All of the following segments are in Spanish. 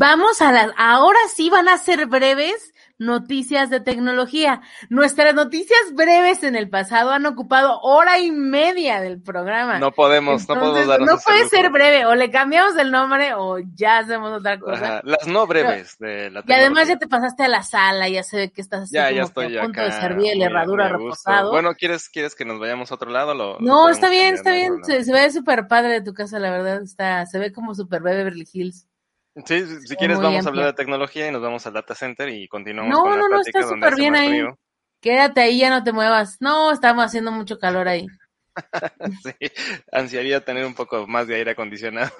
Vamos a las, ahora sí van a ser breves noticias de tecnología. Nuestras noticias breves en el pasado han ocupado hora y media del programa. No podemos, no podemos darnos no puede lujo. ser breve, o le cambiamos el nombre o ya hacemos otra cosa. Ajá, Las no breves de la Y además tecnología. ya te pasaste a la sala, ya se ve que estás así Ya, como ya que estoy a punto acá. de servir muy- herradura reposado. Bueno, ¿quieres, ¿quieres que nos vayamos a otro lado? Lo- no, está bien, está bien. Se, se ve súper padre de tu casa, la verdad. Está, se ve como súper Beverly Hills. Sí, si, quieres vamos a hablar de tecnología y nos vamos al data center y continuamos No, con la no, no, está súper bien ahí. frío. Quédate ahí, ya no te muevas. No, estamos haciendo mucho calor ahí. Sí, ansiaría tener un poco más de aire acondicionado.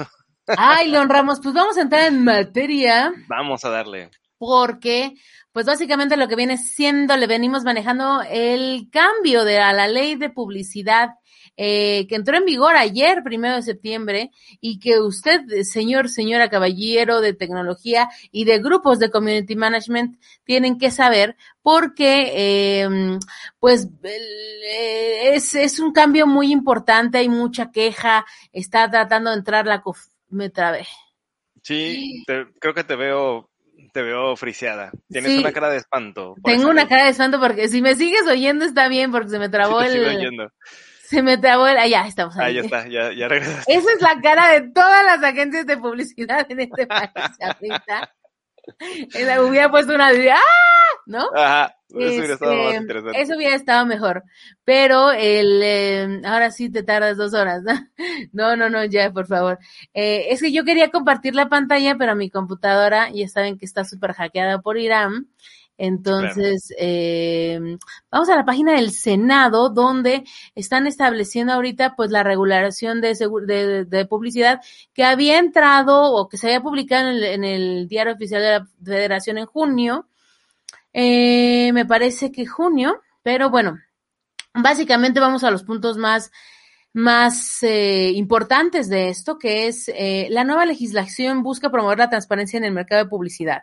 Ay, León Ramos, pues vamos a entrar en materia Vamos a darle. Porque, pues básicamente lo que viene siendo, le venimos manejando el cambio de la ley de publicidad eh, que entró en vigor ayer, primero de septiembre, y que usted, señor, señora caballero de tecnología y de grupos de community management, tienen que saber porque, eh, pues, eh, es, es un cambio muy importante, hay mucha queja, está tratando de entrar la... cof- me trabé. Sí, te- creo que te veo, te veo friseada. Tienes Sí. una cara de espanto. Tengo una cara de espanto porque si me sigues oyendo está bien porque se me trabó Sí, te sigo el... oyendo. Se me trabó el... Ah, ya, estamos ahí. Ahí está, ya, ya regresaste. Esa es la cara de todas las agencias de publicidad en este país ahorita. Esa hubiera puesto una... ¡Ah! ¿No? Ajá, eso hubiera estado más interesante. eso hubiera estado mejor. Pero el, eh, ahora sí te tardas dos horas, ¿no? No, no, no, ya, por favor. Eh, es que yo quería compartir la pantalla, pero mi computadora, ya saben que está súper hackeada por Irán. Entonces, eh, vamos a la página del Senado, donde están estableciendo ahorita, pues, la regulación de, de, de publicidad que había entrado o que se había publicado en el, en el diario oficial de la Federación en junio. Eh, me parece que junio, pero bueno, básicamente vamos a los puntos más, más eh, importantes de esto, que es eh, la nueva legislación busca promover la transparencia en el mercado de publicidad.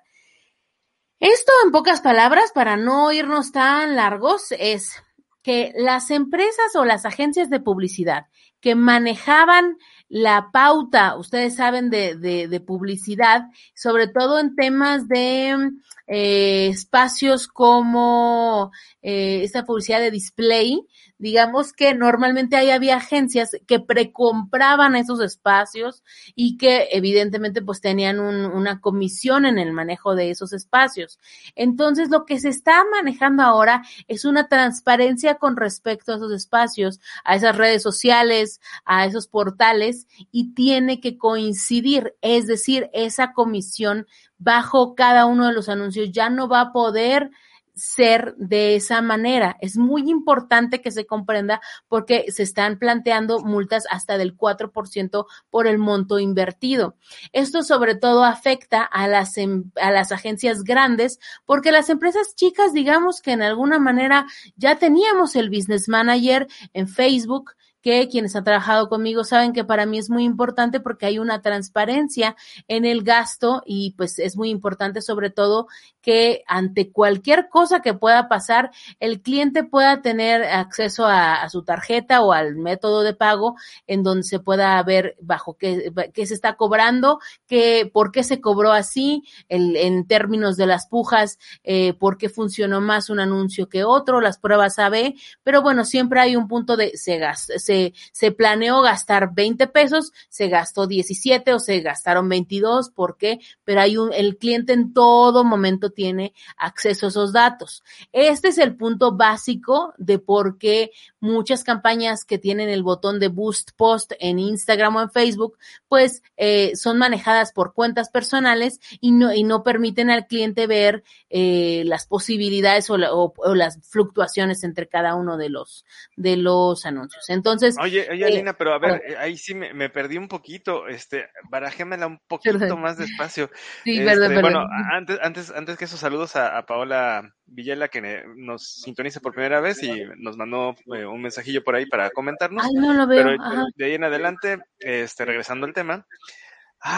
Esto, en pocas palabras, para no irnos tan largos, es que las empresas o las agencias de publicidad que manejaban la pauta, ustedes saben, de, de, de publicidad, sobre todo en temas de eh, espacios como eh, esta publicidad de display, digamos que normalmente ahí había agencias que precompraban esos espacios y que evidentemente pues tenían un, una comisión en el manejo de esos espacios. Entonces lo que se está manejando ahora es una transparencia con respecto a esos espacios, a esas redes sociales, a esos portales y tiene que coincidir, es decir, esa comisión bajo cada uno de los anuncios ya no va a poder ser de esa manera. Es muy importante que se comprenda porque se están planteando multas hasta del 4% por el monto invertido. Esto sobre todo afecta a las, em- a las agencias grandes porque las empresas chicas, digamos que en alguna manera ya teníamos el business manager en Facebook que quienes han trabajado conmigo saben que para mí es muy importante porque hay una transparencia en el gasto y pues es muy importante sobre todo que ante cualquier cosa que pueda pasar, el cliente pueda tener acceso a, su tarjeta o al método de pago en donde se pueda ver bajo qué, se está cobrando, qué, por qué se cobró así, el, en términos de las pujas, eh, por qué funcionó más un anuncio que otro, las pruebas AB, pero bueno, siempre hay un punto de se, gas- se se, planeó gastar 20 pesos, se gastó 17 o se gastaron 22, ¿por qué? Pero hay un, el cliente en todo momento tiene acceso a esos datos. Este es el punto básico de por qué muchas campañas que tienen el botón de boost post en Instagram o en Facebook, pues eh, son manejadas por cuentas personales y no, y no permiten al cliente ver eh, las posibilidades o, o, las fluctuaciones entre cada uno de los, de los anuncios. Entonces. Oye, oye, Alina, pero a ver, eh, ahí sí me, me, perdí un poquito, este, barajémela un poquito Perdón. más despacio. Sí, Este, perdón, perdón. Bueno, antes, antes, antes que eso, saludos a, a Paola Villela, que nos sintoniza por primera vez y nos mandó eh, un mensajillo por ahí para comentarnos. Ay, no lo veo. Pero Ajá. de ahí en adelante, este, regresando al tema.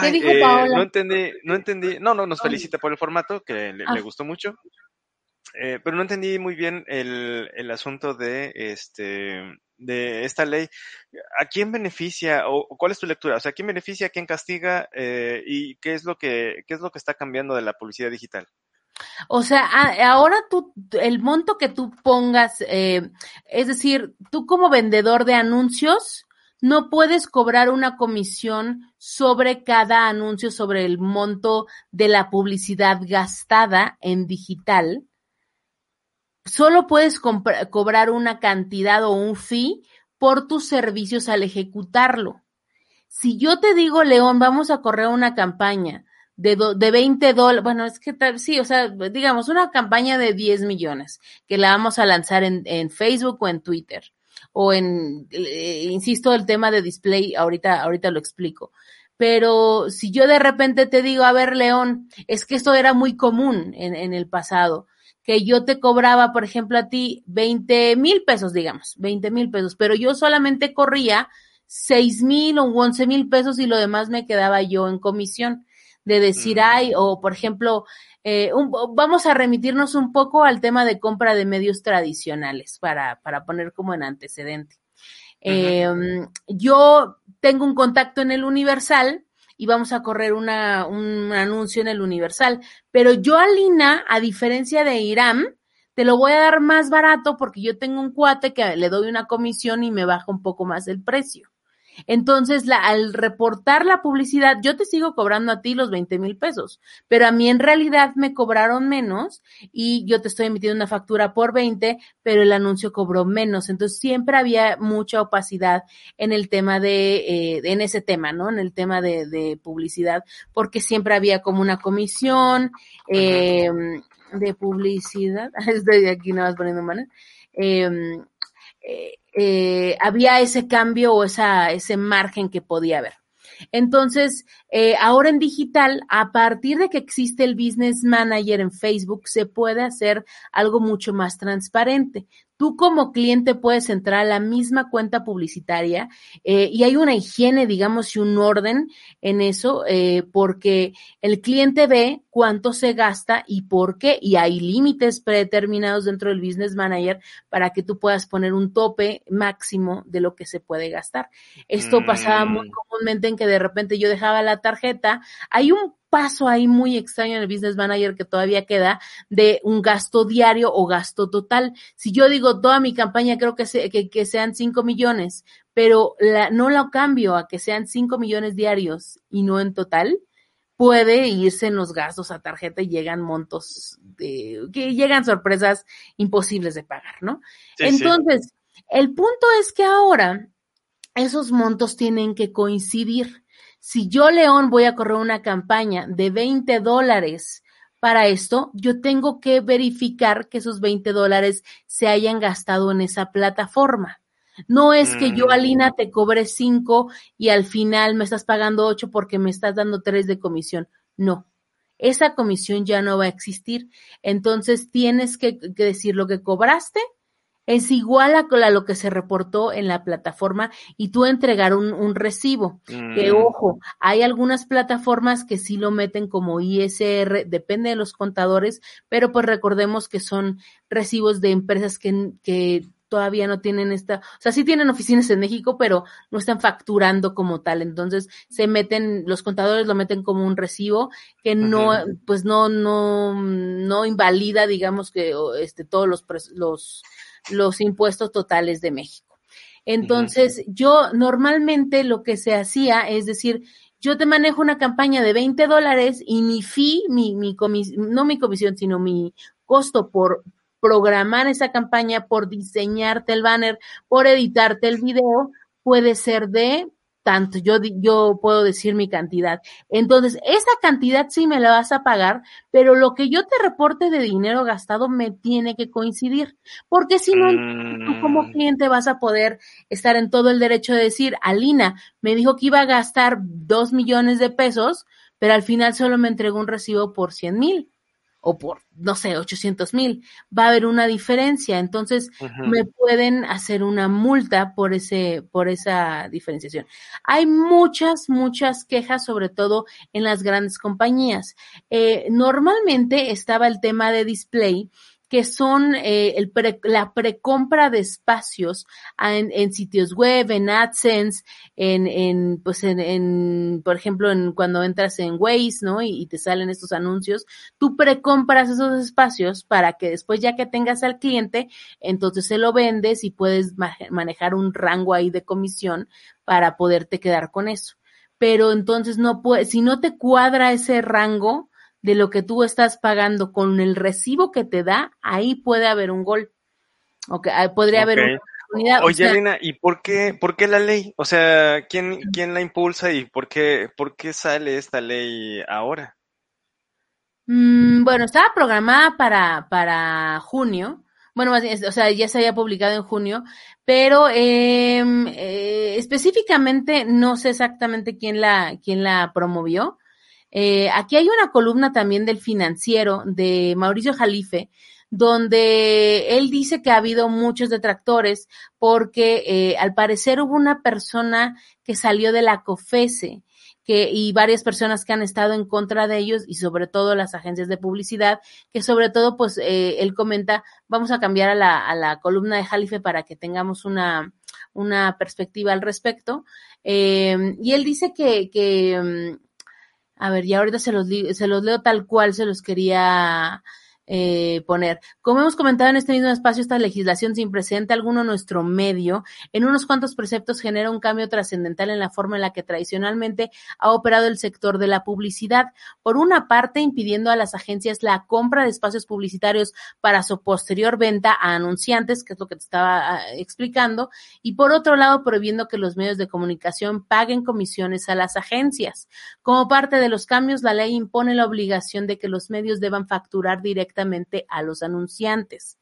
¿Qué dijo eh, Paola? no entendí, no entendí, no, no, nos felicita por el formato, que le, Ah. le gustó mucho. Eh, pero no entendí muy bien el, el asunto de este de esta ley. ¿A quién beneficia o, cuál es tu lectura? O sea, ¿a quién beneficia, a quién castiga eh, y qué es lo que qué es lo que está cambiando de la publicidad digital? O sea, ahora tú, el monto que tú pongas, eh, es decir, tú como vendedor de anuncios, no puedes cobrar una comisión sobre cada anuncio, sobre el monto de la publicidad gastada en digital. Solo puedes cobrar una cantidad o un fee por tus servicios al ejecutarlo. Si yo te digo, León, vamos a correr una campaña de, do- de 20 dólares, bueno, es que sí, o sea, digamos, una campaña de 10 millones que la vamos a lanzar en, en Facebook o en Twitter o en, eh, insisto, el tema de display, ahorita, ahorita lo explico. Pero si yo de repente te digo, a ver, León, es que esto era muy común en, en el pasado, que yo te cobraba, por ejemplo, a ti 20 mil pesos, digamos, 20 mil pesos, pero yo solamente corría 6 mil o 11 mil pesos y lo demás me quedaba yo en comisión de decir, Mm. ay, o por ejemplo, eh, un- vamos a remitirnos un poco al tema de compra de medios tradicionales para, para poner como en antecedente. Eh, yo tengo un contacto en el Universal y vamos a correr una, un anuncio en el Universal, pero yo a Lina, a diferencia de Iram, te lo voy a dar más barato porque yo tengo un cuate que le doy una comisión y me baja un poco más el precio. Entonces, la, al reportar la publicidad, yo te sigo cobrando a ti los 20 mil pesos, pero a mí en realidad me cobraron menos y yo te estoy emitiendo una factura por 20, pero el anuncio cobró menos. Entonces, siempre había mucha opacidad en el tema de, eh, en ese tema, ¿no? En el tema de, de publicidad, porque siempre había como una comisión eh, de publicidad. Estoy aquí nada más poniendo manos. Eh, eh, eh, había ese cambio o esa, ese margen que podía haber. Entonces, eh, ahora en digital, a partir de que existe el Business Manager en Facebook, se puede hacer algo mucho más transparente. Tú como cliente puedes entrar a la misma cuenta publicitaria eh, y hay una higiene, digamos, y un orden en eso, eh, porque el cliente ve cuánto se gasta y por qué, y hay límites predeterminados dentro del Business Manager para que tú puedas poner un tope máximo de lo que se puede gastar. Esto Mm. pasaba muy comúnmente en que de repente yo dejaba la tarjeta. Hay un paso ahí muy extraño en el Business Manager que todavía queda de un gasto diario o gasto total. Si yo digo toda mi campaña creo que, se, que, que sean 5 millones, pero la, no lo cambio a que sean 5 millones diarios y no en total, puede irse en los gastos a tarjeta y llegan montos de, que llegan sorpresas imposibles de pagar, ¿no? Sí, sí. Entonces, el punto es que ahora esos montos tienen que coincidir. Si yo, León, voy a correr una campaña de 20 dólares para esto, yo tengo que verificar que esos 20 dólares se hayan gastado en esa plataforma. No es que yo, Mm. Alina, te cobre 5 y al final me estás pagando 8 porque me estás dando 3 de comisión. No. Esa comisión ya no va a existir. Entonces tienes que, que decir lo que cobraste es igual a, a lo que se reportó en la plataforma y tú entregar un, un recibo. Que Mm. ojo, hay algunas plataformas que sí lo meten como ISR, depende de los contadores, pero pues recordemos que son recibos de empresas que, que todavía no tienen esta, o sea, sí tienen oficinas en México, pero no están facturando como tal. Entonces se meten, los contadores lo meten como un recibo que no, pues no, no, no invalida, digamos que este, todos los, los, los impuestos totales de México. Entonces, yo normalmente lo que se hacía es decir, yo te manejo una campaña de 20 dólares y mi fee, mi, mi no mi comisión, sino mi costo por programar esa campaña, por diseñarte el banner, por editarte el video, puede ser de tanto, yo, yo puedo decir mi cantidad. Entonces, esa cantidad sí me la vas a pagar, pero lo que yo te reporte de dinero gastado me tiene que coincidir, porque si no, tú como mm. cliente vas a poder estar en todo el derecho de decir, Alina me dijo que iba a gastar dos millones de pesos, pero al final solo me entregó un recibo por cien mil o por, no sé, 800 mil, va a haber una diferencia. Entonces, me pueden hacer una multa por ese, por esa diferenciación. Hay muchas, muchas quejas, sobre todo en las grandes compañías. Eh, normalmente estaba el tema de display, que son eh, la precompra de espacios en, sitios web, en AdSense, en, en pues en, en, por ejemplo, en cuando entras en Waze, ¿no? Y, te salen estos anuncios, tú precompras esos espacios para que después ya que tengas al cliente, entonces se lo vendes y puedes manejar un rango ahí de comisión para poderte quedar con eso. Pero entonces no puede, si no te cuadra ese rango, de lo que tú estás pagando con el recibo que te da, ahí puede haber un gol. Okay, podría haber una oportunidad. Oye, Elena, ¿y por qué, por qué la ley? O sea, ¿quién, quién la impulsa y por qué, por qué sale esta ley ahora? Mm, bueno, estaba programada para, para junio. Bueno, más bien, o sea, ya se había publicado en junio, pero em, eh, específicamente no sé exactamente quién la, quién la promovió. Eh, aquí hay una columna también del financiero de Mauricio Jalife, donde él dice que ha habido muchos detractores porque eh, al parecer hubo una persona que salió de la COFESE que, y varias personas que han estado en contra de ellos y sobre todo las agencias de publicidad, que sobre todo pues eh, él comenta, vamos a cambiar a la, a la columna de Jalife para que tengamos una, una perspectiva al respecto. y él dice que, que mm, a ver, ya ahorita se los, se los leo tal cual se los quería eh, poner. Como hemos comentado en este mismo espacio, esta legislación sin precedente alguno nuestro medio, en unos cuantos preceptos genera un cambio trascendental en la forma en la que tradicionalmente ha operado el sector de la publicidad. Por una parte, impidiendo a las agencias la compra de espacios publicitarios para su posterior venta a anunciantes, que es lo que te estaba ah, explicando, y por otro lado, prohibiendo que los medios de comunicación paguen comisiones a las agencias. Como parte de los cambios, la ley impone la obligación de que los medios deban facturar directamente a los anunciantes.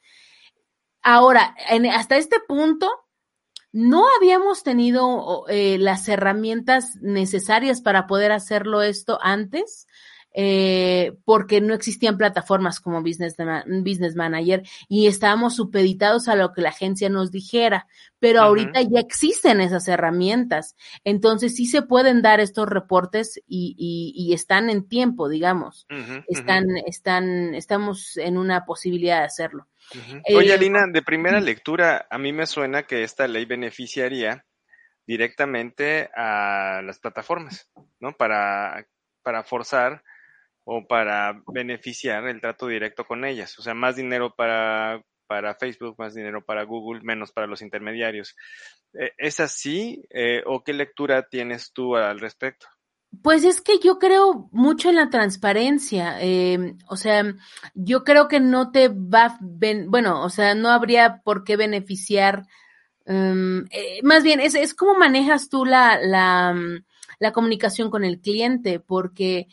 Ahora, hasta este punto, no habíamos tenido eh, las herramientas necesarias para poder hacerlo esto antes eh, porque no existían plataformas como Business, Business Manager y estábamos supeditados a lo que la agencia nos dijera, pero ahorita ya existen esas herramientas, entonces sí se pueden dar estos reportes y, y, están en tiempo, digamos, están, están, estamos en una posibilidad de hacerlo. Oye, eh, Alina, de primera lectura, a mí me suena que esta ley beneficiaría directamente a las plataformas, ¿no? Para, para forzar o para beneficiar el trato directo con ellas. O sea, más dinero para, para Facebook, más dinero para Google, menos para los intermediarios. Eh, ¿Es así eh, o qué lectura tienes tú al respecto? Pues es que yo creo mucho en la transparencia. Eh, o sea, yo creo que no te va, bueno, o sea, no habría por qué beneficiar. Em, más bien, es, es cómo manejas tú la, la comunicación con el cliente, porque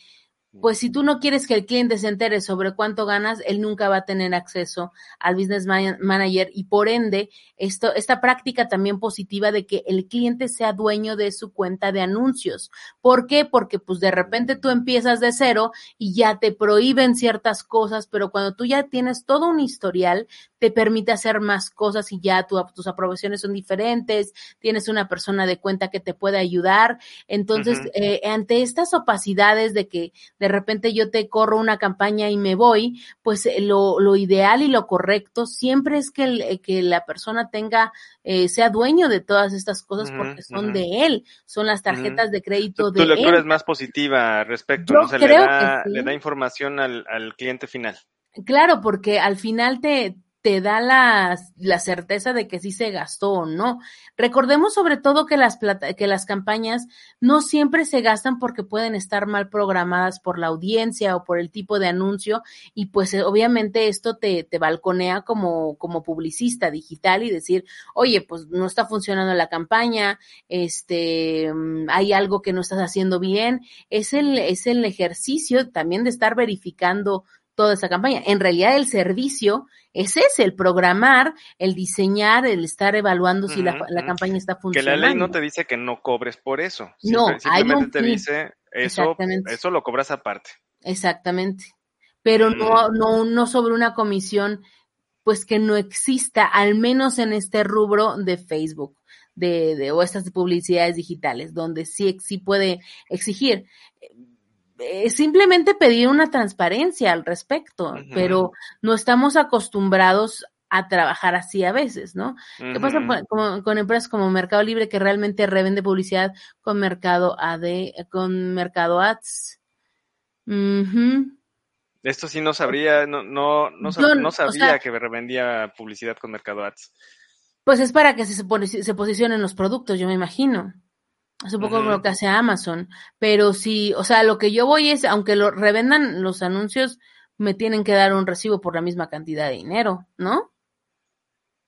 pues si tú no quieres que el cliente se entere sobre cuánto ganas, él nunca va a tener acceso al business manager y por ende esto, esta práctica también positiva de que el cliente sea dueño de su cuenta de anuncios. ¿Por qué? Porque pues de repente tú empiezas de cero y ya te prohíben ciertas cosas, pero cuando tú ya tienes todo un historial, te permite hacer más cosas y ya tus aprobaciones son diferentes, tienes una persona de cuenta que te puede ayudar. Entonces, eh, ante estas opacidades de que de repente yo te corro una campaña y me voy, pues eh, lo, lo ideal y lo correcto siempre es que, que la persona tenga, eh, sea dueño de todas estas cosas porque son de él, son las tarjetas de crédito de él. Tu lectura es más positiva respecto, ¿no? Se le da, le da información al, al cliente final. Claro, porque al final te, te da la, la certeza de que sí se gastó o no. Recordemos sobre todo que las, plata, que las campañas no siempre se gastan porque pueden estar mal programadas por la audiencia o por el tipo de anuncio y pues eh, obviamente esto te, te balconea como, como publicista digital y decir, oye, pues no está funcionando la campaña, este, mm, hay algo que no estás haciendo bien. Es el, es el ejercicio también de estar verificando toda esa campaña. En realidad el servicio es ese, el programar, el diseñar, el estar evaluando si la, la, campaña está funcionando. Que la ley no te dice que no cobres por eso. No, Simple, simplemente te dice eso, eso lo cobras aparte. Exactamente. Pero mm. no, no, no sobre una comisión, pues que no exista, al menos en este rubro de Facebook. De, de, o estas publicidades digitales, donde sí, sí puede exigir eh, simplemente pedir una transparencia al respecto, uh -huh. pero no estamos acostumbrados a trabajar así a veces, ¿no? Uh -huh. ¿Qué pasa con, con, empresas como Mercado Libre que realmente revende publicidad con Mercado AD, con Mercado Ads? Uh -huh. Esto sí no sabría, no, no, no, Yo, no sabía o sea, que revendía publicidad con Mercado Ads. Pues es para que se, se posicionen los productos, yo me imagino. Es un poco uh -huh. lo que hace Amazon. Pero sí, o sea, lo que yo voy es, aunque lo revendan los anuncios, me tienen que dar un recibo por la misma cantidad de dinero, ¿no?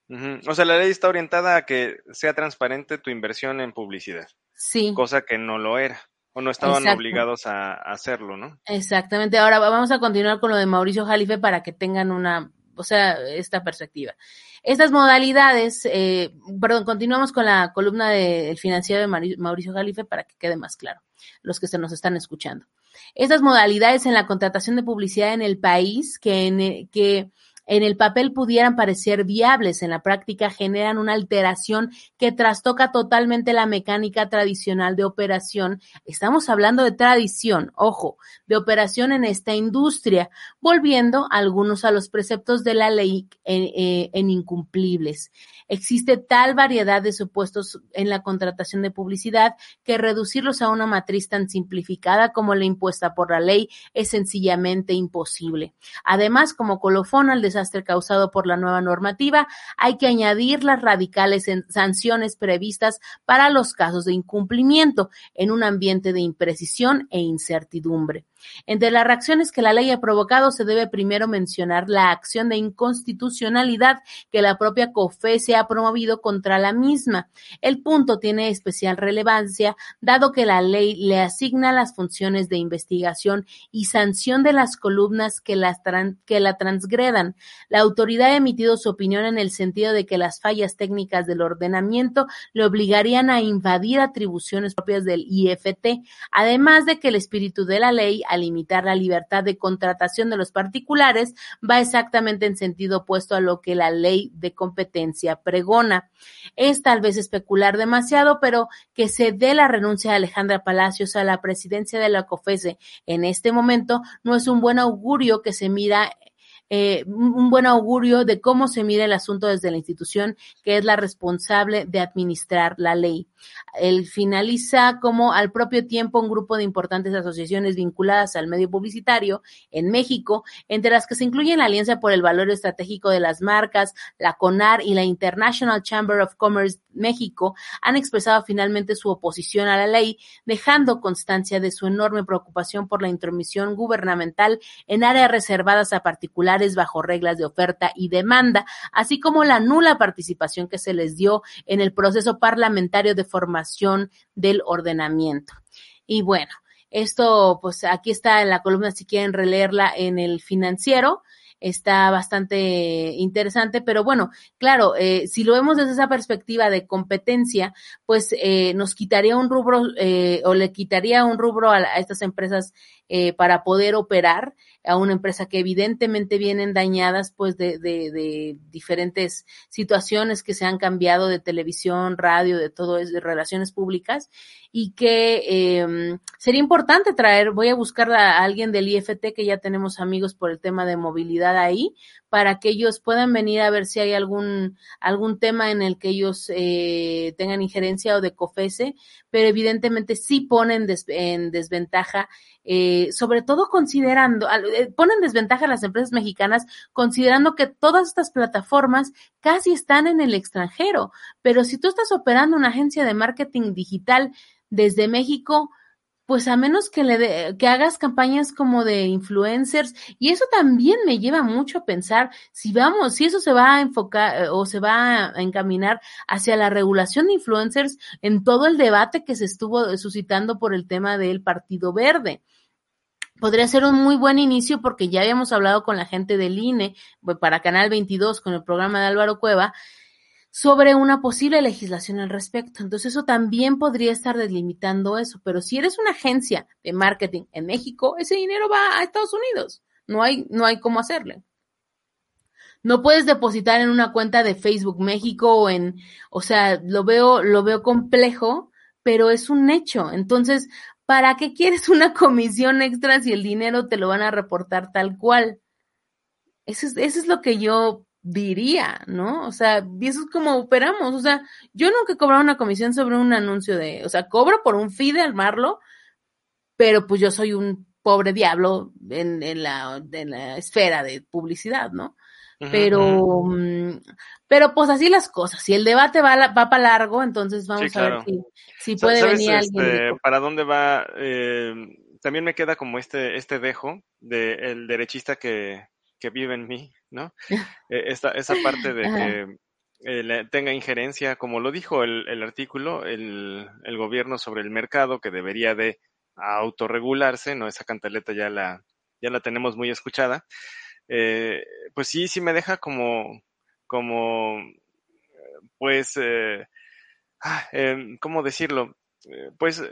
Uh -huh. O sea, la ley está orientada a que sea transparente tu inversión en publicidad. Sí. Cosa que no lo era. O no estaban Exacto. obligados a, a hacerlo, ¿no? Exactamente. Ahora vamos a continuar con lo de Mauricio Jalife para que tengan una, o sea, esta perspectiva. Estas modalidades, eh, perdón, continuamos con la columna del de financiero de Mauricio Jalife para que quede más claro los que se nos están escuchando. Estas modalidades en la contratación de publicidad en el país que, en, que en el papel pudieran parecer viables, en la práctica generan una alteración que trastoca totalmente la mecánica tradicional de operación. Estamos hablando de tradición, ojo, de operación en esta industria, volviendo algunos a los preceptos de la ley en, eh, en incumplibles. Existe tal variedad de supuestos en la contratación de publicidad que reducirlos a una matriz tan simplificada como la impuesta por la ley es sencillamente imposible. Además, como colofón al desastre causado por la nueva normativa, hay que añadir las radicales sanciones previstas para los casos de incumplimiento en un ambiente de imprecisión e incertidumbre. Entre las reacciones que la ley ha provocado se debe primero mencionar la acción de inconstitucionalidad que la propia COFE se ha promovido contra la misma. El punto tiene especial relevancia dado que la ley le asigna las funciones de investigación y sanción de las columnas que, las que la transgredan. La autoridad ha emitido su opinión en el sentido de que las fallas técnicas del ordenamiento le obligarían a invadir atribuciones propias del IFT, además de que el espíritu de la ley a limitar la libertad de contratación de los particulares va exactamente en sentido opuesto a lo que la ley de competencia pregona. Es tal vez especular demasiado, pero que se dé la renuncia de Alejandra Palacios a la presidencia de la COFESE en este momento no es un buen augurio que se mira eh, un buen augurio de cómo se mira el asunto desde la institución que es la responsable de administrar la ley. Él finaliza como al propio tiempo un grupo de importantes asociaciones vinculadas al medio publicitario en México, entre las que se incluyen la Alianza por el Valor Estratégico de las Marcas, la CONAR y la International Chamber of Commerce México, han expresado finalmente su oposición a la ley, dejando constancia de su enorme preocupación por la intromisión gubernamental en áreas reservadas a particulares bajo reglas de oferta y demanda, así como la nula participación que se les dio en el proceso parlamentario de formación del ordenamiento. Y bueno, esto, pues aquí está en la columna si quieren releerla en el financiero está bastante interesante, pero bueno, claro, eh, si lo vemos desde esa perspectiva de competencia, pues eh, nos quitaría un rubro eh, o le quitaría un rubro a, a estas empresas eh, para poder operar a una empresa que evidentemente vienen dañadas pues de, diferentes situaciones que se han cambiado de televisión, radio, de todo de relaciones públicas y que eh, sería importante traer, voy a buscar a alguien del IFT que ya tenemos amigos por el tema de movilidad ahí para que ellos puedan venir a ver si hay algún, algún tema en el que ellos eh, tengan injerencia o de COFESE, pero evidentemente sí ponen en desventaja, eh, sobre todo considerando, eh, ponen desventaja a las empresas mexicanas considerando que todas estas plataformas casi están en el extranjero, pero si tú estás operando una agencia de marketing digital desde México, pues a menos que le de, que hagas campañas como de influencers y eso también me lleva mucho a pensar si vamos, si eso se va a enfocar eh, o se va a encaminar hacia la regulación de influencers en todo el debate que se estuvo suscitando por el tema del Partido Verde. Podría ser un muy buen inicio porque ya habíamos hablado con la gente del INE para Canal 22 con el programa de Álvaro Cueva sobre una posible legislación al respecto. Entonces eso también podría estar delimitando eso, pero si eres una agencia de marketing en México, ese dinero va a Estados Unidos. No hay, no hay cómo hacerle. No puedes depositar en una cuenta de Facebook México o en, o sea, lo veo, lo veo complejo, pero es un hecho. Entonces, ¿para qué quieres una comisión extra si el dinero te lo van a reportar tal cual? Eso es, eso es lo que yo diría, ¿no? O sea, y eso es como operamos. O sea, yo nunca he cobrado una comisión sobre un anuncio de, o sea, cobro por un fee de armarlo, pero pues yo soy un pobre diablo en, en, la, en la esfera de publicidad, ¿no? pero, -huh. pero pues así las cosas. Si el debate va, va para largo, entonces vamos sí, claro. a ver si, si puede ¿Sabes, venir este, alguien. ¿Para dónde va? Eh, también me queda como este, este dejo del de derechista que, que vive en mí, ¿no? Eh, esta, esa parte de que eh, tenga injerencia, como lo dijo el, el artículo, el, el, gobierno sobre el mercado que debería de autorregularse, ¿no? Esa cantaleta ya la, ya la tenemos muy escuchada. Eh, pues sí, sí me deja como, como, pues, eh, eh, ¿cómo decirlo? pues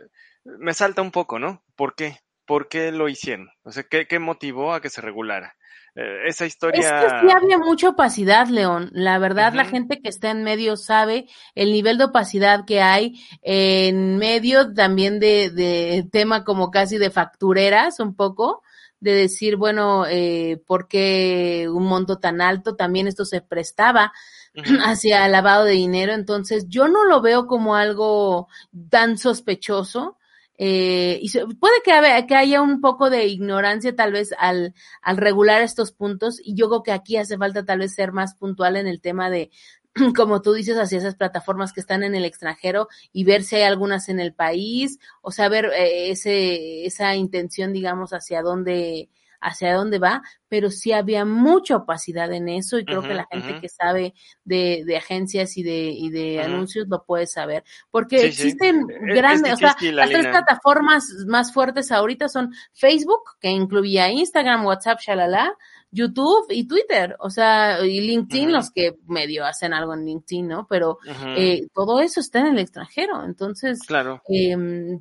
me salta un poco, ¿no? ¿Por qué? ¿Por qué lo hicieron? O sea, ¿qué, qué motivó a que se regulara? Eh, esa historia. Es que sí había mucha opacidad, León. La verdad, uh -huh. la gente que está en medio sabe el nivel de opacidad que hay en medio también de, de tema como casi de factureras, un poco, de decir, bueno, eh, ¿por qué un monto tan alto? También esto se prestaba uh -huh. hacia lavado de dinero. Entonces, yo no lo veo como algo tan sospechoso. Eh, y puede que, haya, que haya un poco de ignorancia tal vez al, al regular estos puntos y yo creo que aquí hace falta tal vez ser más puntual en el tema de, como tú dices, hacia esas plataformas que están en el extranjero y ver si hay algunas en el país, o sea, ver eh, ese, esa intención, digamos, hacia dónde, hacia dónde va, pero sí había mucha opacidad en eso y creo uh -huh, que la gente uh -huh. que sabe de, de, agencias y de, y de uh -huh. anuncios lo puede saber, porque sí, existen sí. grandes, o sea, las tres plataformas más fuertes ahorita son Facebook, que incluía Instagram, WhatsApp, shalala, YouTube y Twitter, o sea, y LinkedIn, uh -huh. los que medio hacen algo en LinkedIn, ¿no? Pero uh -huh. eh, todo eso está en el extranjero, entonces, claro. eh,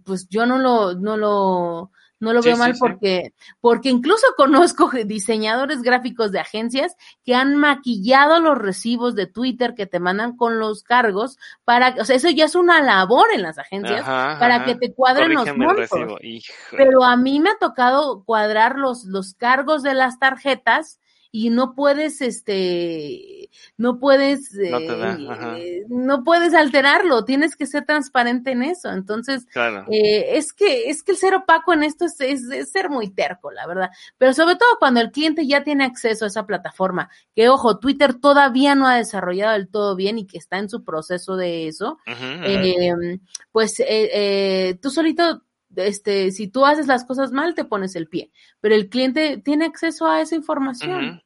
pues yo no lo, no lo, no lo veo mal sí, porque, sí. porque incluso conozco diseñadores gráficos de agencias que han maquillado los recibos de Twitter que te mandan con los cargos para, o sea, eso ya es una labor en las agencias ajá, para ajá. que te cuadren Corrígeme los montos. Pero a mí me ha tocado cuadrar los, los cargos de las tarjetas y no puedes, este, no puedes, no, da, eh, no, puedes alterarlo, tienes que ser transparente en eso. Entonces, claro. eh, es que, es que el ser opaco en esto es, es, es, ser muy terco, la verdad. Pero sobre todo cuando el cliente ya tiene acceso a esa plataforma, que ojo, Twitter todavía no ha desarrollado del todo bien y que está en su proceso de eso, uh -huh, eh, pues, eh, tú solito este, si tú haces las cosas mal, te pones el pie. Pero el cliente tiene acceso a esa información.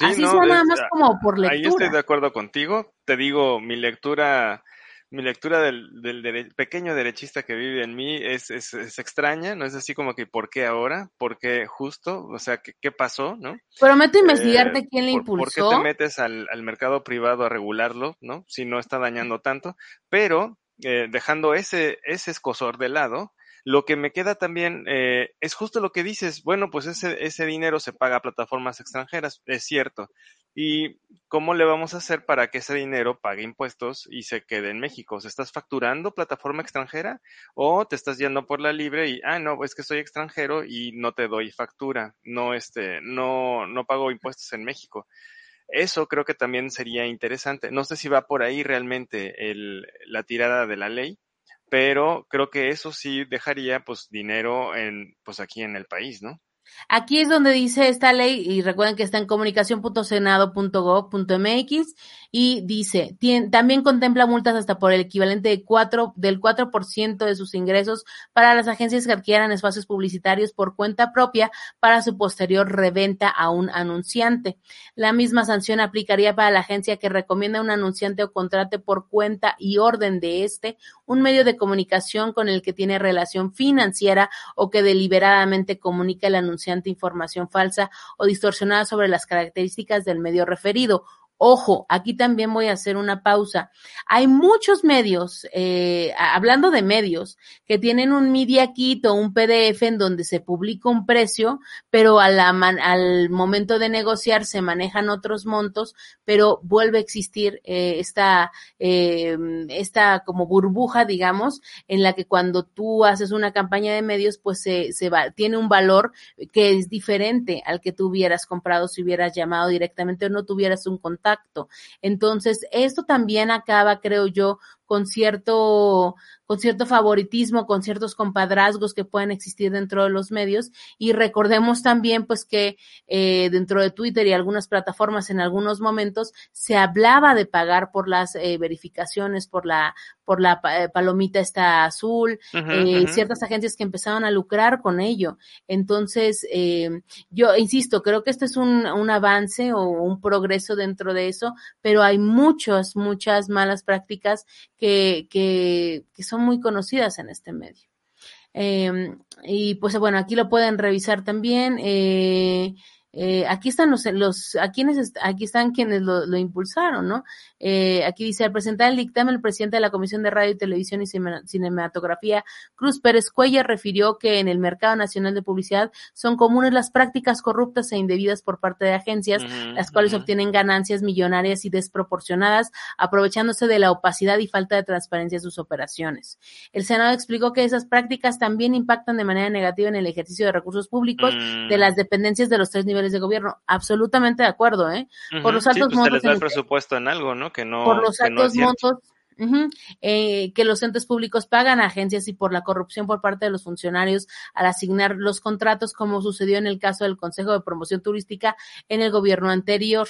Sí, Así no, sea nada más como por lectura. Ahí estoy de acuerdo contigo. Te digo, mi lectura, mi lectura del, del dere pequeño derechista que vive en mí es, es, es, extraña, no es así como que ¿por qué ahora? ¿Por qué justo? O sea, ¿qué, qué pasó? ¿No? Prometo investigarte eh, quién le impulsó. ¿Por qué te metes al, al, mercado privado a regularlo? ¿No? Si no está dañando tanto. Pero, eh, dejando ese, ese escosor de lado, lo que me queda también eh, es justo lo que dices, bueno, pues ese, ese dinero se paga a plataformas extranjeras, es cierto, ¿Y cómo le vamos a hacer para que ese dinero pague impuestos y se quede en México? ¿Se estás facturando plataforma extranjera o te estás yendo por la libre y, ah, no, es que soy extranjero y no te doy factura, no, este, no, no pago impuestos en México? Eso creo que también sería interesante. No sé si va por ahí realmente el, la tirada de la ley, pero creo que eso sí dejaría pues dinero en, pues aquí en el país, ¿no? Aquí es donde dice esta ley, y recuerden que está en comunicación.senado.gov.mx, y dice, también contempla multas hasta por el equivalente de cuatro, del 4% de sus ingresos para las agencias que adquieran espacios publicitarios por cuenta propia para su posterior reventa a un anunciante. La misma sanción aplicaría para la agencia que recomienda a un anunciante o contrate por cuenta y orden de este un medio de comunicación con el que tiene relación financiera o que deliberadamente comunica el anunciante información falsa o distorsionada sobre las características del medio referido Ojo, aquí también voy a hacer una pausa. Hay muchos medios, eh, hablando de medios, que tienen un media kit o un PDF en donde se publica un precio, pero al momento de negociar se manejan otros montos, pero vuelve a existir eh, esta, eh, esta como burbuja, digamos, en la que cuando tú haces una campaña de medios, pues se, se va, tiene un valor que es diferente al que tú hubieras comprado si hubieras llamado directamente o no tuvieras un contacto entonces, esto también acaba, creo yo, con cierto, con cierto favoritismo, con ciertos compadrazgos que pueden existir dentro de los medios. Y recordemos también, pues, que eh, dentro de Twitter y algunas plataformas en algunos momentos se hablaba de pagar por las eh, verificaciones, por la, por la eh, palomita esta azul, ciertas agencias que empezaban a lucrar con ello. Entonces, yo insisto, creo que este es un, un avance o un progreso dentro de eso, pero hay muchas, muchas malas prácticas que, que, que son muy conocidas en este medio. Eh, y pues bueno, aquí lo pueden revisar también. Eh, eh, aquí están los, los aquí, aquí están quienes lo, lo impulsaron, ¿no? Eh, aquí dice, al presentar el dictamen, el presidente de la Comisión de Radio y Televisión y Cinematografía, Cruz Pérez Cuellar, refirió que en el mercado nacional de publicidad son comunes las prácticas corruptas e indebidas por parte de agencias, las cuales obtienen ganancias millonarias y desproporcionadas, aprovechándose de la opacidad y falta de transparencia de sus operaciones. El Senado explicó que esas prácticas también impactan de manera negativa en el ejercicio de recursos públicos de mm. las dependencias de los tres niveles de gobierno. Absolutamente de acuerdo, ¿eh? Por los altos pues montos. Se presupuesto en algo, ¿no? Que no. Por los altos montos. eh, que los entes públicos pagan a agencias y por la corrupción por parte de los funcionarios al asignar los contratos, como sucedió en el caso del Consejo de Promoción Turística en el gobierno anterior.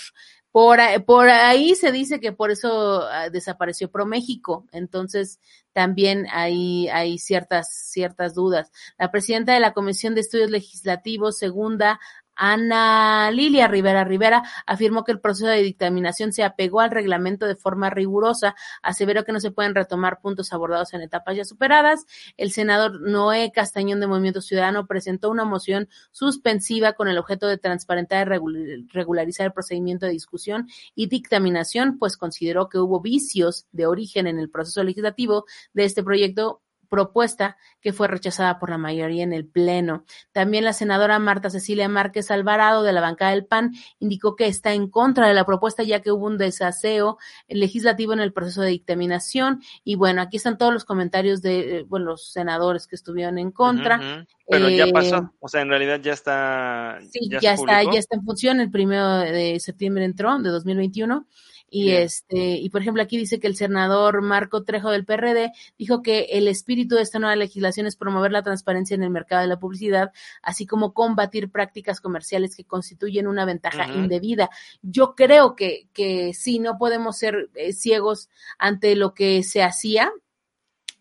Por, por ahí se dice que por eso ah, desapareció ProMéxico. Entonces, también hay, hay ciertas, ciertas dudas. La presidenta de la Comisión de Estudios Legislativos, segunda, Ana Lilia Rivera Rivera afirmó que el proceso de dictaminación se apegó al reglamento de forma rigurosa, aseveró que no se pueden retomar puntos abordados en etapas ya superadas. El senador Noé Castañón de Movimiento Ciudadano presentó una moción suspensiva con el objeto de transparentar y regularizar el procedimiento de discusión y dictaminación, pues consideró que hubo vicios de origen en el proceso legislativo de este proyecto propuesta que fue rechazada por la mayoría en el Pleno. También la senadora Marta Cecilia Márquez Alvarado de la bancada del PAN indicó que está en contra de la propuesta ya que hubo un desaseo legislativo en el proceso de dictaminación. Y bueno, aquí están todos los comentarios de eh, bueno, los senadores que estuvieron en contra. Pero ya eh, pasó, o sea, en realidad ya está. Sí, ya, está, ya está en función. El primero de septiembre entró, de 2021. Y este, y por ejemplo, aquí dice que el senador Marco Trejo del PRD dijo que el espíritu de esta nueva legislación es promover la transparencia en el mercado de la publicidad, así como combatir prácticas comerciales que constituyen una ventaja indebida. Yo creo que, que sí, no podemos ser eh, ciegos ante lo que se hacía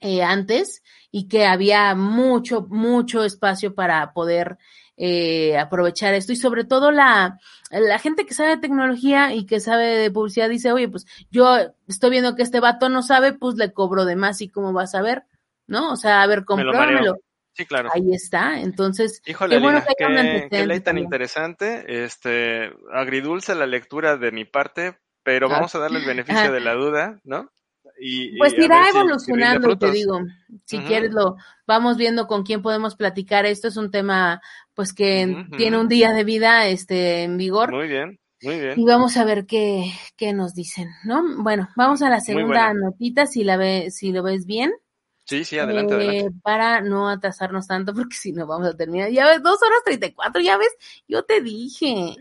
eh, antes y que había mucho, mucho espacio para poder eh, aprovechar esto y sobre todo la, la gente que sabe de tecnología y que sabe de publicidad dice, oye, pues yo estoy viendo que este vato no sabe, pues le cobro de más y cómo vas a ver, ¿no? O sea, a ver, compruébamelo. Sí, claro. Ahí está. Entonces, Híjole, qué bueno que qué, ley tan interesante. Este, agridulce la lectura de mi parte, pero ah. vamos a darle el beneficio de la duda, ¿no? pues irá evolucionando, te digo. Si quieres lo vamos viendo con quién podemos platicar. Esto es un tema, pues que tiene un día de vida, este, en vigor. Muy bien. Muy bien. y vamos a ver qué, qué nos dicen, ¿no? Bueno, vamos a la segunda notita, si la ve, si lo ves bien. Sí, sí, adelante, Eh, adelante. Para no atrasarnos tanto, porque si no vamos a terminar. Ya ves, dos horas treinta y cuatro, ya ves, yo te dije.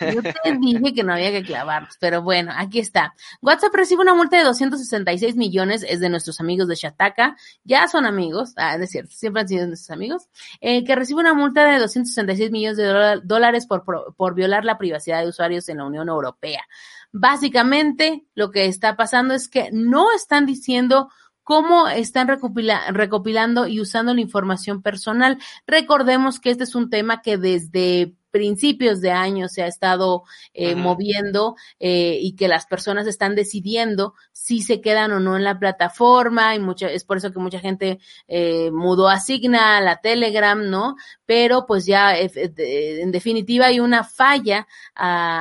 Yo te dije que no había que clavarnos, pero bueno, aquí está. WhatsApp recibe una multa de 266 millones, es de nuestros amigos de Shataka, ya son amigos, ah, es cierto, siempre han sido nuestros amigos, eh, que recibe una multa de 266 millones de dólares por, por, por violar la privacidad de usuarios en la Unión Europea. Básicamente, lo que está pasando es que no están diciendo cómo están recopila- recopilando y usando la información personal. Recordemos que este es un tema que desde principios de año se ha estado eh, moviendo eh, y que las personas están decidiendo si se quedan o no en la plataforma y mucha, es por eso que mucha gente eh, mudó a Signa, a Telegram, ¿no? Pero pues ya en definitiva hay una falla a,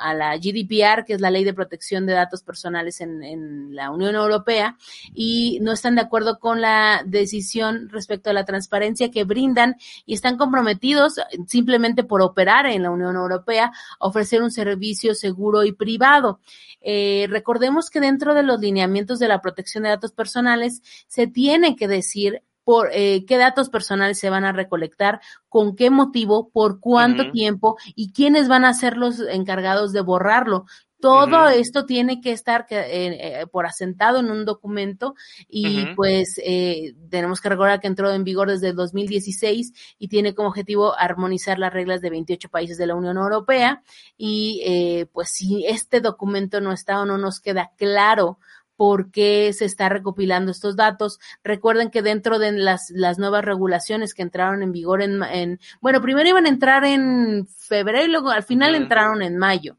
a- a la GDPR, que es la Ley de Protección de Datos Personales en, en la Unión Europea, y no están de acuerdo con la decisión respecto a la transparencia que brindan y están comprometidos simplemente por operar en la Unión Europea a ofrecer un servicio seguro y privado. Eh, recordemos que dentro de los lineamientos de la protección de datos personales se tiene que decir por eh, qué datos personales se van a recolectar, con qué motivo, por cuánto tiempo y quiénes van a ser los encargados de borrarlo. Todo esto tiene que estar eh, eh, por asentado en un documento y pues eh, tenemos que recordar que entró en vigor desde el 2016 y tiene como objetivo armonizar las reglas de 28 países de la Unión Europea y eh, pues si este documento no está o no nos queda claro por qué se está recopilando estos datos. Recuerden que dentro de las, las nuevas regulaciones que entraron en vigor en, en, bueno, primero iban a entrar en febrero y luego al final entraron en mayo.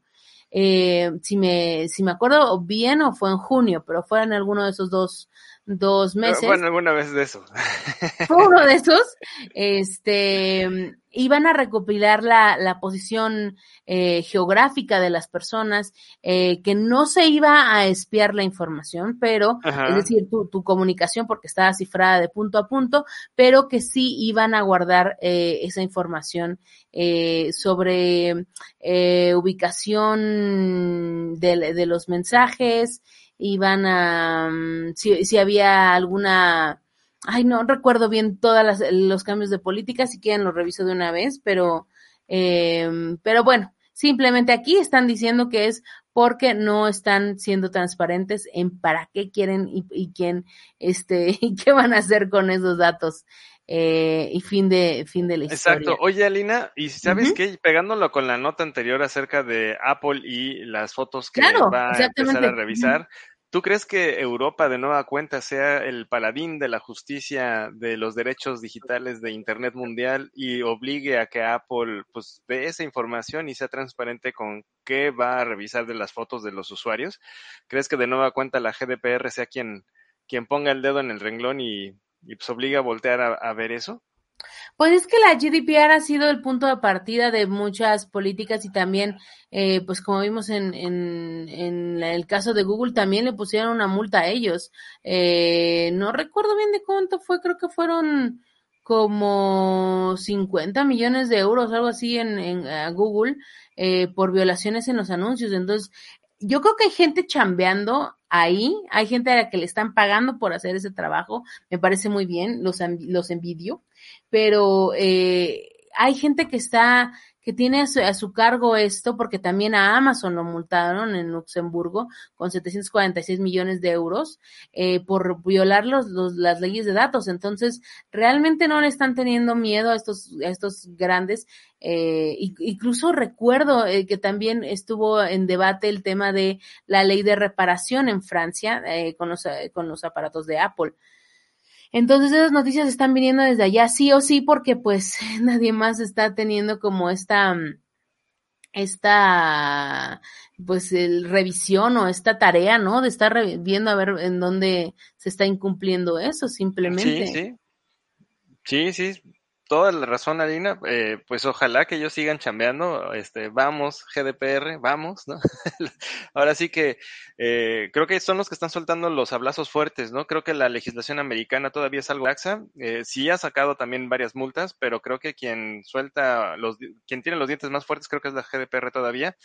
Eh, si me, si me acuerdo bien o fue en junio, pero fue en alguno de esos dos, dos meses Bueno, alguna vez de eso. fue uno de esos, este, iban a recopilar la, la posición eh, geográfica de las personas, eh, que no se iba a espiar la información, pero, Ajá. es decir, tu, tu comunicación porque estaba cifrada de punto a punto, pero que sí iban a guardar eh, esa información eh, sobre eh, ubicación de, de los mensajes, iban a, mm, si, si había alguna, ay, no recuerdo bien todos los cambios de política, si quieren lo reviso de una vez, pero, eh, pero bueno, simplemente aquí están diciendo que es porque no están siendo transparentes en para qué quieren y, y quién, este, y qué van a hacer con esos datos. Eh, y fin de, fin de la historia. Exacto. Oye, Alina, ¿y sabes Ujú. qué? Pegándolo con la nota anterior acerca de Apple y las fotos que Claro, va a empezar a revisar, ¿tú crees que Europa de nueva cuenta sea el paladín de la justicia de los derechos digitales de Internet mundial y obligue a que Apple pues dé esa información y sea transparente con qué va a revisar de las fotos de los usuarios? ¿Crees que de nueva cuenta la GDPR sea quien, quien ponga el dedo en el renglón y, y pues obliga a voltear a, ver eso? Pues es que la GDPR ha sido el punto de partida de muchas políticas y también, eh, pues como vimos en, en, en el caso de Google, también le pusieron una multa a ellos. Eh, no recuerdo bien de cuánto fue, creo que fueron como 50 millones de euros, algo así en, en a Google, eh, por violaciones en los anuncios. Entonces, yo creo que hay gente chambeando ahí, hay gente a la que le están pagando por hacer ese trabajo, me parece muy bien, los, los envidio, pero eh, hay gente que está, que tiene a su, a su cargo esto, porque también a Amazon lo multaron en Luxemburgo con 746 millones de euros eh, por violar los, los, las leyes de datos. Entonces, realmente no le están teniendo miedo a estos, a estos grandes. Eh, incluso recuerdo eh, que también estuvo en debate el tema de la ley de reparación en Francia eh, con, los, con los aparatos de Apple. Entonces esas noticias están viniendo desde allá sí o sí porque pues nadie más está teniendo como esta mm, esta pues el revisión o esta tarea, ¿no? De estar viendo a ver en dónde se está incumpliendo eso simplemente. Sí, sí. Sí, sí. Toda la razón, Alina. Eh, pues ojalá que ellos sigan chambeando. Este, vamos, GDPR, vamos, ¿no? Ahora sí que eh, creo que son los que están soltando los hablazos fuertes, ¿no? Creo que la legislación americana todavía es algo laxa. Eh, sí ha sacado también varias multas, pero creo que quien suelta los, quien tiene los dientes más fuertes, creo que es la GDPR todavía.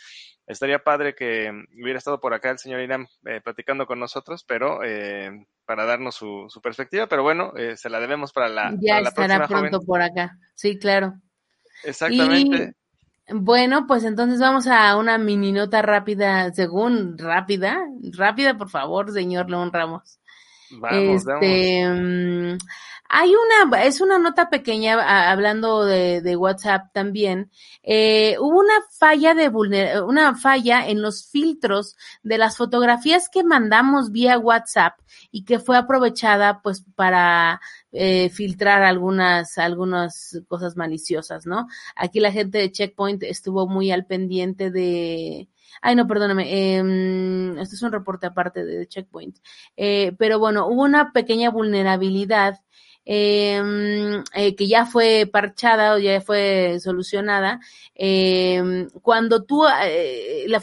Estaría padre que hubiera estado por acá el señor Irán eh, platicando con nosotros, pero eh, para darnos su, su perspectiva, pero bueno, eh, se la debemos para la, Ya para la estará próxima pronto joven. por acá. Sí, claro. Exactamente. Bueno, pues entonces vamos a una mini nota rápida, según rápida, rápida, por favor, señor León Ramos. Vamos, vamos. este, mm, hay una, es una nota pequeña a- hablando de, de WhatsApp también. Eh, hubo una falla de vulner, una falla en los filtros de las fotografías que mandamos vía WhatsApp y que fue aprovechada pues para eh, filtrar algunas, algunas cosas maliciosas, ¿no? Aquí la gente de Checkpoint estuvo muy al pendiente de, Ay, no, perdóname. Eh, este es un reporte aparte de Checkpoint. Eh, pero bueno, hubo una pequeña vulnerabilidad eh, eh, que ya fue parchada o ya fue solucionada. Eh, cuando tú, eh, la,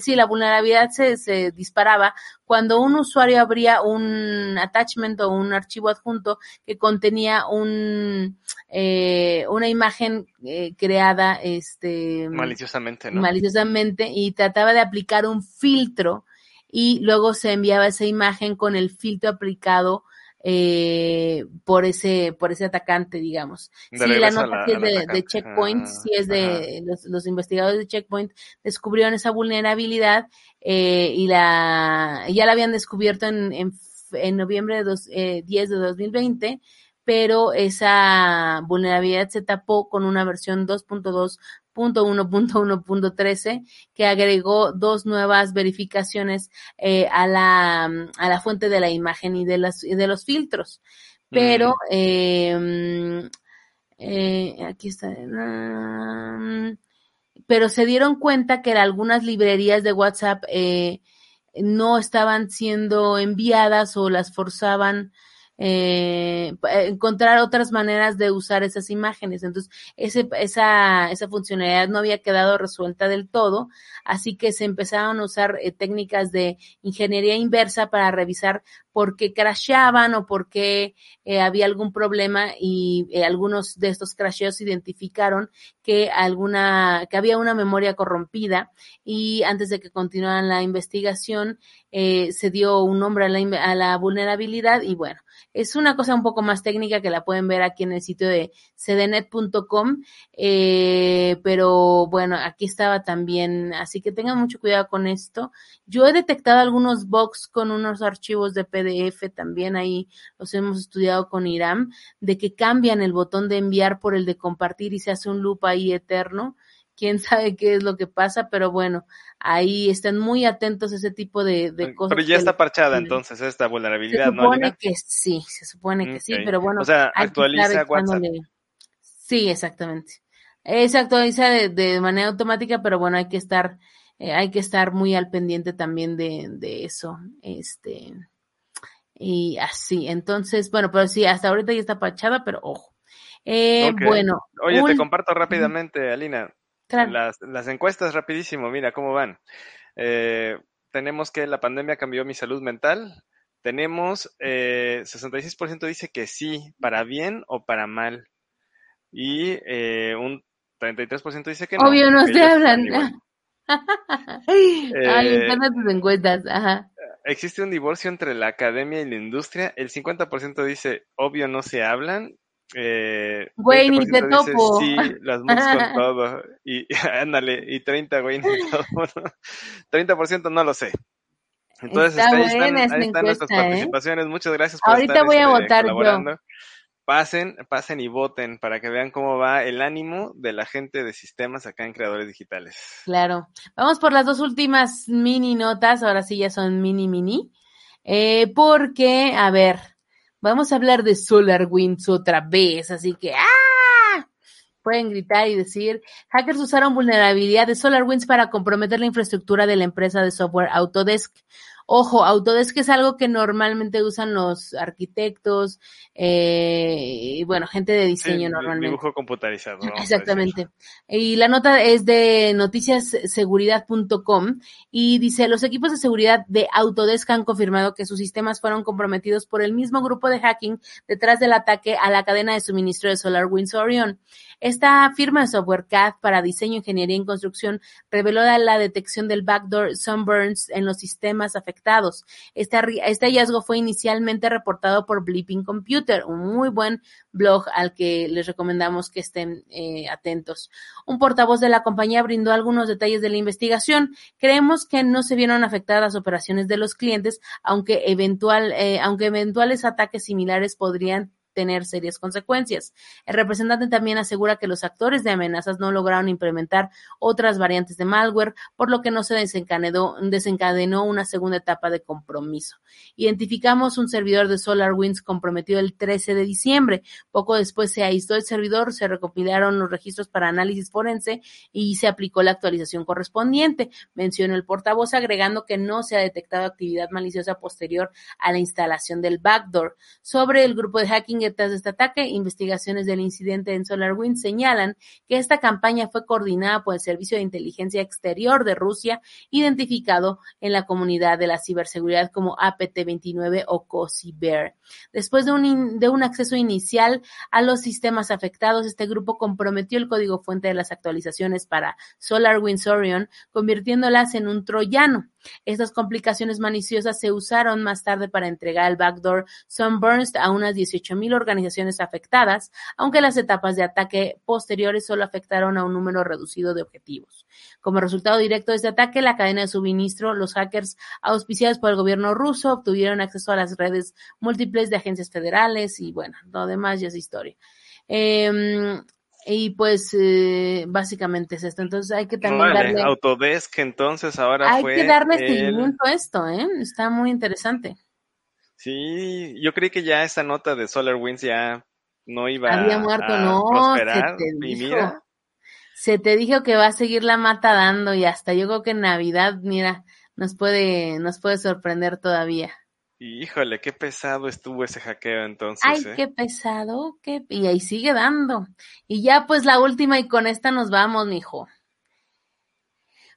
sí, la vulnerabilidad se, se disparaba cuando un usuario abría un attachment o un archivo adjunto que contenía un, eh, una imagen eh, creada, este, maliciosamente, ¿no? maliciosamente y trataba de aplicar un filtro y luego se enviaba esa imagen con el filtro aplicado eh, por ese por ese atacante digamos. De sí la nota la- sí es de, checkpoint Ah, sí es de los, los investigadores de checkpoint descubrieron esa vulnerabilidad eh, y la ya la habían descubierto en, en, en noviembre de dos, eh, 10 de 2020 pero esa vulnerabilidad se tapó con una versión 2.2.1.1.13 que agregó dos nuevas verificaciones eh, a la a la fuente de la imagen y de las de los filtros. Pero eh, eh, aquí está mm, pero se dieron cuenta que algunas librerías de WhatsApp eh, no estaban siendo enviadas o las forzaban eh, pa- encontrar otras maneras de usar esas imágenes. Entonces, ese, esa, esa funcionalidad no había quedado resuelta del todo, así que se empezaron a usar eh, técnicas de ingeniería inversa para revisar por qué crasheaban o por qué eh, había algún problema y eh, algunos de estos crasheos identificaron que alguna, que había una memoria corrompida y antes de que continuaran la investigación eh, se dio un nombre a la vulnerabilidad y bueno, es una cosa un poco más técnica que la pueden ver aquí en el sitio de cdnet.com, eh, pero bueno, aquí estaba también, así que tengan mucho cuidado con esto. Yo he detectado algunos bugs con unos archivos de PDF también, ahí los hemos estudiado con Iram, de que cambian el botón de enviar por el de compartir y se hace un loop ahí eterno. Quién sabe qué es lo que pasa, pero bueno, ahí están muy atentos a ese tipo de, de cosas. Pero ya está parchada entonces esta Se vulnerabilidad, ¿no, supone Alina? que sí, se supone que sí, pero bueno. O sea, actualiza WhatsApp. echándole- Sí, exactamente. Eh, Se actualiza de, de manera automática, pero bueno, hay que estar, eh, hay que estar muy al pendiente también de, de eso. Este, y así. Entonces, bueno, pero sí, hasta ahorita ya está pachada, pero ojo. Eh, bueno. Oye, te comparto rápidamente, Alina. Claro. Las, las encuestas rapidísimo, mira cómo van. Eh, tenemos que la pandemia cambió mi salud mental. Tenemos eh, 66% dice que sí, para bien o para mal. Y eh, un 33% dice que no. Obvio, no se hablan. Ay, Eh, encantan tus encuestas. Ajá. Existe un divorcio entre la academia y la industria. El 50% dice, obvio, no se hablan. Eh, Güey, ni 20% te topo. sí, las moods con todo. Y ándale, y 30, güey, ni todo. 30% no lo sé. Entonces, Está ahí están, ahí están nuestras ¿eh? participaciones. Muchas gracias por Ahorita estar voy a este, votar yo. Pasen, pasen y voten para que vean cómo va el ánimo de la gente de sistemas acá en Creadores Digitales. Claro. Vamos por las dos últimas mini notas, ahora sí ya son mini mini. Eh, porque, a ver, vamos a hablar de SolarWinds otra vez, así que ¡ah! Pueden gritar y decir, hackers usaron vulnerabilidad de SolarWinds para comprometer la infraestructura de la empresa de software Autodesk. Ojo, Autodesk es algo que normalmente usan los arquitectos, eh, y bueno, gente de diseño Sí, normalmente. Dibujo computarizado. Exactamente. Y la nota es de noticiasseguridad.com y dice, los equipos de seguridad de Autodesk han confirmado que sus sistemas fueron comprometidos por el mismo grupo de hacking detrás del ataque a la cadena de suministro de SolarWinds Orion. Esta firma de software CAD para diseño, ingeniería y construcción reveló la, detección del backdoor Sunburns en los sistemas afectados. Este, este hallazgo fue inicialmente reportado por Bleeping Computer, un muy buen blog al que les recomendamos que estén eh, atentos. Un portavoz de la compañía brindó algunos detalles de la investigación. Creemos que no se vieron afectadas las operaciones de los clientes, aunque, eventual, eh, aunque eventuales ataques similares podrían tener serias consecuencias. El representante también asegura que los actores de amenazas no lograron implementar otras variantes de malware, por lo que no se desencadenó, desencadenó una segunda etapa de compromiso. Identificamos un servidor de SolarWinds comprometido el 13 de diciembre. Poco después se aisló el servidor, se recopilaron los registros para análisis forense y se aplicó la actualización correspondiente, mencionó el portavoz agregando que no se ha detectado actividad maliciosa posterior a la instalación del backdoor. Sobre el grupo de hacking de este ataque, investigaciones del incidente en SolarWinds señalan que esta campaña fue coordinada por el Servicio de Inteligencia Exterior de Rusia, identificado en la comunidad de la ciberseguridad como APT29 o COSIBER. Después de un, de un acceso inicial a los sistemas afectados, este grupo comprometió el código fuente de las actualizaciones para SolarWinds Orion, convirtiéndolas en un troyano. Estas complicaciones maliciosas se usaron más tarde para entregar el backdoor Sunburst a unas 18.000 organizaciones afectadas, aunque las etapas de ataque posteriores solo afectaron a un número reducido de objetivos. Como resultado directo de este ataque, la cadena de suministro, los hackers auspiciados por el gobierno ruso obtuvieron acceso a las redes múltiples de agencias federales y bueno, lo demás ya es historia. Eh, y pues eh, básicamente es esto. Entonces hay que también Órale, darle, Autodesk entonces ahora hay fue que darle el- seguimiento a esto, ¿eh? Está muy interesante. Sí, yo creí que ya esa nota de SolarWinds ya no iba Había muerto, a no, prosperar. se te y dijo. mira, Se te dijo que va a seguir la mata dando y hasta yo creo que en Navidad, mira, nos puede, nos puede sorprender todavía. híjole, qué pesado estuvo ese hackeo entonces. Ay, ¿eh? qué pesado, qué, y ahí sigue dando. Y ya pues la última y con esta nos vamos, mijo.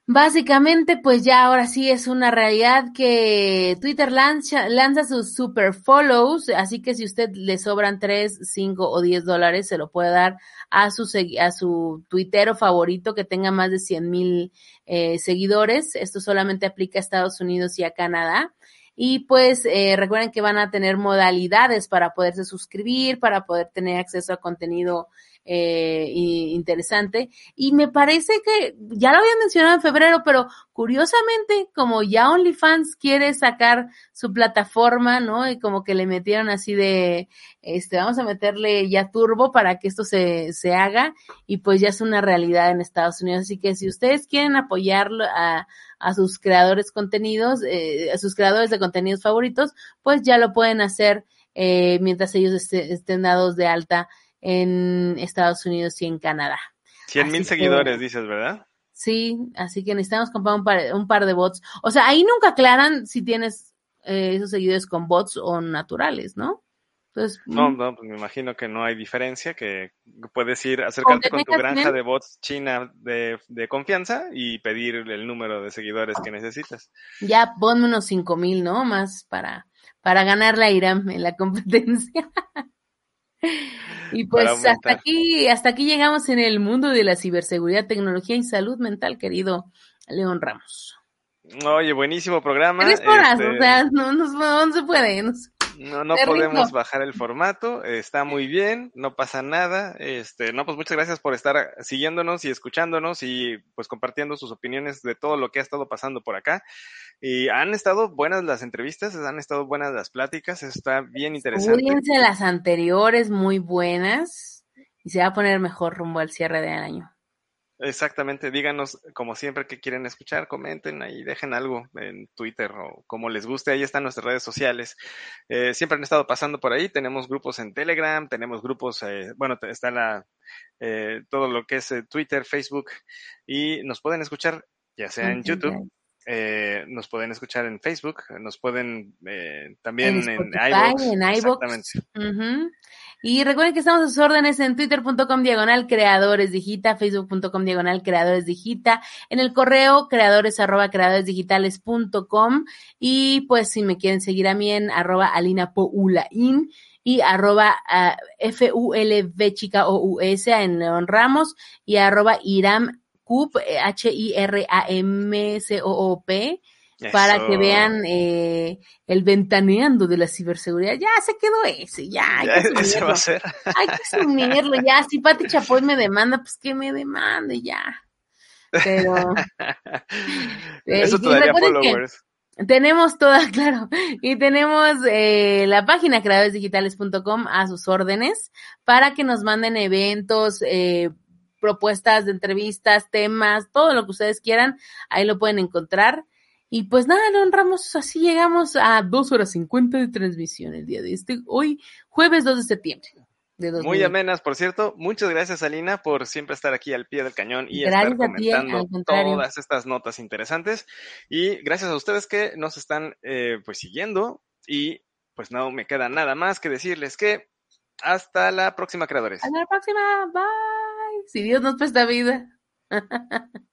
Básicamente, pues ya ahora sí es una realidad que Twitter lanza, lanza sus super follows, así que si usted le sobran 3, 5 o 10 dólares, se lo puede dar a su, a su tuitero favorito que tenga más de 100 mil eh, seguidores. Esto solamente aplica a Estados Unidos y a Canadá. Y pues eh, recuerden que van a tener modalidades para poderse suscribir, para poder tener acceso a contenido eh, interesante. Y me parece que ya lo había mencionado en febrero, pero curiosamente, como ya OnlyFans quiere sacar su plataforma, ¿no? Y como que le metieron así de, este, vamos a meterle ya turbo para que esto se, se haga y pues ya es una realidad en Estados Unidos. Así que si ustedes quieren apoyarlo a, a sus creadores contenidos, eh, a sus creadores de contenidos favoritos, pues ya lo pueden hacer eh, mientras ellos estén dados de alta en Estados Unidos y en Canadá. 100 mil que- seguidores, dices, ¿verdad? Sí, así que necesitamos comprar un par, un par de bots. O sea, ahí nunca aclaran si tienes eh, esos seguidores con bots o naturales, ¿no? Entonces, No, mm, no, pues me imagino que no hay diferencia, que puedes ir, acercarte con tu granja de bots china de, de confianza y pedir el número de seguidores que necesitas. ya ponme unos cinco mil, ¿no? Más para, para ganarle a Irán en la competencia. y pues hasta aquí, hasta aquí llegamos en el mundo de la ciberseguridad, tecnología y salud mental, querido León Ramos. Oye, buenísimo programa. Tres horas, este, o sea, no, no, no se puede. no se- No, no podemos bajar el formato, está muy bien, no pasa nada. Este, no, pues muchas gracias por estar siguiéndonos y escuchándonos y pues compartiendo sus opiniones de todo lo que ha estado pasando por acá. Y han estado buenas las entrevistas, han estado buenas las pláticas, está bien interesante. Escúdense las anteriores, muy buenas, y se va a poner mejor rumbo al cierre del año. Exactamente, díganos como siempre que quieren escuchar, comenten ahí, dejen algo en Twitter o como les guste, ahí están nuestras redes sociales. Eh, siempre han estado pasando por ahí, tenemos grupos en Telegram, tenemos grupos, eh, bueno, está la, eh, todo lo que es eh, Twitter, Facebook y nos pueden escuchar ya sea en YouTube eh, nos pueden escuchar en Facebook, nos pueden eh, también en, Spotify, iVoox. en iVoox. Exactamente. Y recuerden que estamos a sus órdenes en twitter.com diagonal creadores digita, facebook.com diagonal creadores digita, en el correo creadores arroba creadoresdigitales.com y pues si me quieren seguir a mí en arroba alina poulain y arroba ah, F-U-L-V chica O-U-S en León Ramos y arroba Iram Coop, eh, Para que vean eh, el ventaneando de la ciberseguridad. Ya se quedó ese, ya. Hay que ese va a ser. Hay que asumirlo, ya. Si Pati Chapoy me demanda, pues que me demande, ya. Pero Eh, Eso que- followers. tenemos toda, claro, y tenemos eh, la página creadoresdigitales.com a sus órdenes para que nos manden eventos, eh, propuestas de entrevistas, temas, todo lo que ustedes quieran, ahí lo pueden encontrar. Y pues nada, lo honramos, así llegamos a dos horas cincuenta de transmisión el día de este, hoy, jueves 2 de septiembre. De Muy 2020. amenas, por cierto. Muchas gracias, Alina, por siempre estar aquí al pie del cañón y Gracias estar ti, comentando todas estas notas interesantes. Y gracias a ustedes que nos están eh, pues siguiendo. Y pues no me queda nada más que decirles que hasta la próxima, creadores. Hasta la próxima, bye. Si Dios nos presta vida.